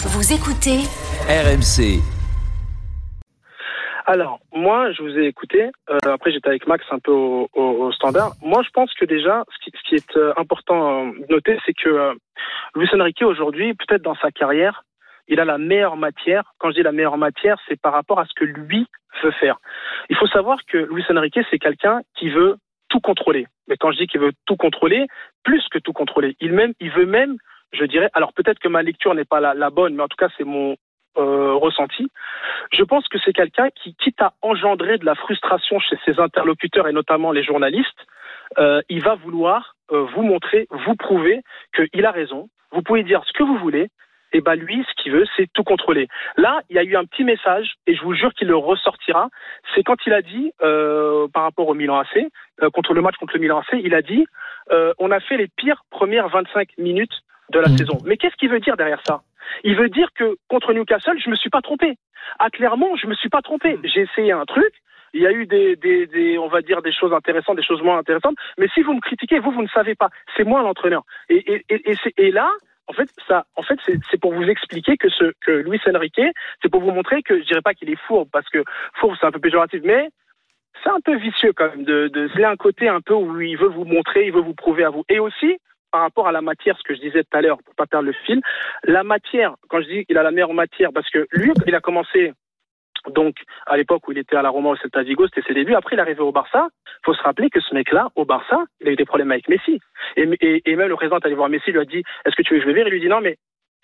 Vous écoutez RMC. Alors, moi, je vous ai écouté. Euh, après, j'étais avec Max un peu au, au, au, standard. Moi, je pense que déjà, ce qui, ce qui est euh, important de noter, c'est que euh, Luis Enrique, aujourd'hui, peut-être dans sa carrière, il a la meilleure matière. Quand je dis la meilleure matière, c'est par rapport à ce que lui veut faire. Il faut savoir que Luis Enrique, c'est quelqu'un qui veut tout contrôler. Mais quand je dis qu'il veut tout contrôler, plus que tout contrôler, il, même, il veut même, je dirais, alors peut-être que ma lecture n'est pas la, bonne, mais en tout cas, c'est mon, euh, ressenti. Je pense que c'est quelqu'un qui, quitte à engendrer de la frustration chez ses interlocuteurs et notamment les journalistes, euh, il va vouloir euh, vous montrer, vous prouver qu'il a raison. Vous pouvez dire ce que vous voulez. Et ben lui, ce qu'il veut, c'est tout contrôler. Là, il y a eu un petit message, et je vous jure qu'il le ressortira. C'est quand il a dit, euh, par rapport au Milan AC, euh, contre le match contre le Milan AC, il a dit, euh, on a fait les pires premières 25 minutes de la mmh. saison. Mais qu'est-ce qu'il veut dire derrière ça? Il veut dire que contre Newcastle, je me suis pas trompé. À Clermont, je me suis pas trompé. J'ai essayé un truc. Il y a eu des, des, des, on va dire, des choses intéressantes, des choses moins intéressantes. Mais si vous me critiquez, vous, vous ne savez pas. C'est moi l'entraîneur. Et, et, et, et, là, en fait, ça, en fait, c'est pour vous expliquer que ce que Luis Enrique, c'est pour vous montrer que je dirais pas qu'il est fourbe parce que fourbe c'est un peu péjoratif, mais c'est un peu vicieux quand même. De, de, il a un côté un peu où il veut vous montrer, il veut vous prouver à vous. Et aussi, par rapport à la matière, ce que je disais tout à l'heure, pour pas perdre le fil, la matière, quand je dis qu'il a la meilleure matière, parce que lui, il a commencé donc à l'époque où il était à la Roma au Celta Vigo, c'était ses débuts. Après, il est arrivé au Barça. Il faut se rappeler que ce mec-là, au Barça, il a eu des problèmes avec Messi. Et, même le président est allé voir Messi, lui a dit Est-ce que tu veux jouer je Il lui dit Non, mais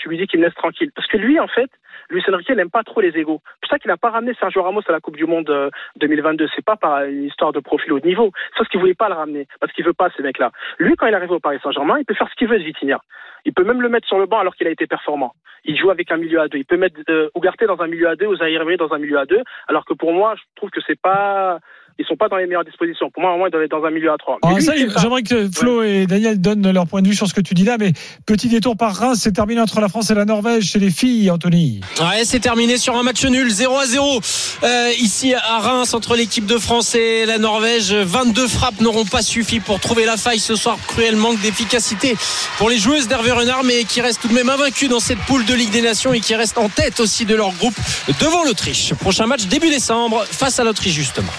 tu lui dis qu'il laisse tranquille. Parce que lui, en fait, Luis Enrique n'aime pas trop les égaux. C'est pour ça qu'il n'a pas ramené Sergio Ramos à la Coupe du Monde 2022. C'est pas par une histoire de profil haut de niveau. C'est parce qu'il voulait pas le ramener. Parce qu'il veut pas ces mecs-là. Lui, quand il arrive au Paris Saint-Germain, il peut faire ce qu'il veut de. Il peut même le mettre sur le banc alors qu'il a été performant. Il joue avec un milieu à deux. Il peut mettre euh, Ougarté dans un milieu à deux ou Zahir dans un milieu à deux. Alors que pour moi, je trouve que c'est pas ils sont pas dans les meilleures dispositions. Pour moi, au moins, ils doivent être dans un milieu à trois. Alors ça, j'aimerais que Flo ouais. et Daniel donnent leur point de vue sur ce que tu dis là, mais petit détour par Reims, c'est terminé entre la France et la Norvège chez les filles, Anthony. Ouais, c'est terminé sur un match nul, 0 à 0. Euh, ici à Reims, entre l'équipe de France et la Norvège, 22 frappes n'auront pas suffi pour trouver la faille ce soir. Cruel manque d'efficacité pour les joueuses d'Hervé Renard, mais qui restent tout de même invaincues dans cette poule de Ligue des Nations et qui restent en tête aussi de leur groupe devant l'Autriche. Prochain match début décembre face à l'Autriche justement.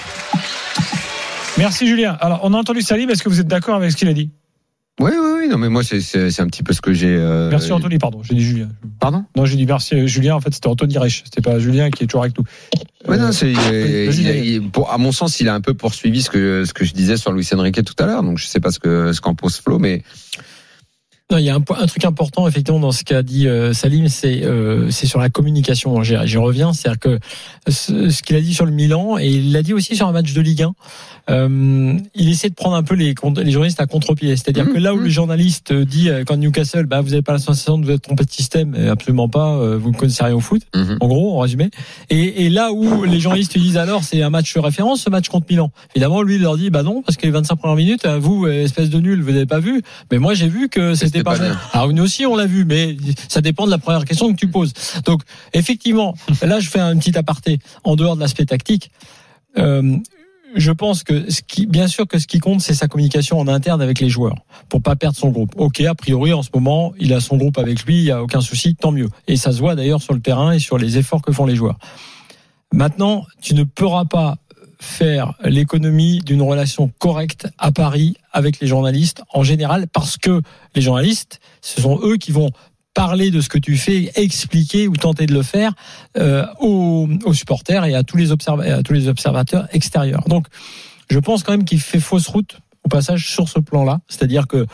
Merci Julien. Alors, on a entendu Salim, est-ce que vous êtes d'accord avec ce qu'il a dit? Oui, oui, oui, non, mais moi, c'est, un petit peu ce que j'ai. Euh... Merci Anthony, pardon, j'ai dit Julien. Pardon? Non, j'ai dit merci Julien, en fait, c'était Anthony Reich, c'était pas Julien qui est toujours avec nous. Ouais, non, c'est, euh, à mon sens, il a un peu poursuivi ce que, ce que je disais sur Luis Enrique tout à l'heure, donc je sais pas ce que, ce qu'en pose Flo, mais. Non, il y a un, un, truc important effectivement dans ce qu'a dit euh, Salim, c'est euh, c'est sur la communication. J'y, reviens, c'est-à-dire que ce, ce, qu'il a dit sur le Milan et il l'a dit aussi sur un match de Ligue 1. Euh, il essaie de prendre un peu les, les journalistes à contre-pied. C'est-à-dire mmh, que là où mmh. le journaliste dit euh, quand Newcastle, bah vous n'avez pas la sensation de vous être trompé de système, absolument pas. Euh, vous ne connaissez rien au foot, mmh. en gros, en résumé. Et, et, là où les journalistes disent alors c'est un match de référence, ce match contre Milan. Évidemment, lui il leur dit bah non parce que les 25 premières minutes, vous espèce de nul, vous n'avez pas vu. Mais moi j'ai vu que c'était pas, pas Alors nous aussi on l'a vu, mais ça dépend de la première question que tu poses. Donc effectivement, là je fais un petit aparté en dehors de l'aspect tactique. Euh, je pense que ce qui, bien sûr que ce qui compte, c'est sa communication en interne avec les joueurs pour pas perdre son groupe. Ok, a priori en ce moment, il a son groupe avec lui, il y a aucun souci, tant mieux. Et ça se voit d'ailleurs sur le terrain et sur les efforts que font les joueurs. Maintenant, tu ne pourras pas faire l'économie d'une relation correcte à Paris avec les journalistes en général parce que les journalistes, ce sont eux qui vont parler de ce que tu fais, expliquer ou tenter de le faire euh, aux, supporters et à tous les à tous les observateurs extérieurs. Donc, je pense quand même qu'il fait fausse route au passage sur ce plan-là, c'est-à-dire que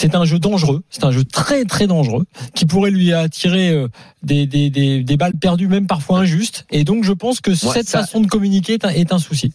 c'est un jeu dangereux, c'est un jeu très très dangereux qui pourrait lui attirer euh, des, des, des, des balles perdues, même parfois injustes. Et donc je pense que ouais, cette ça... façon de communiquer est un, est un souci.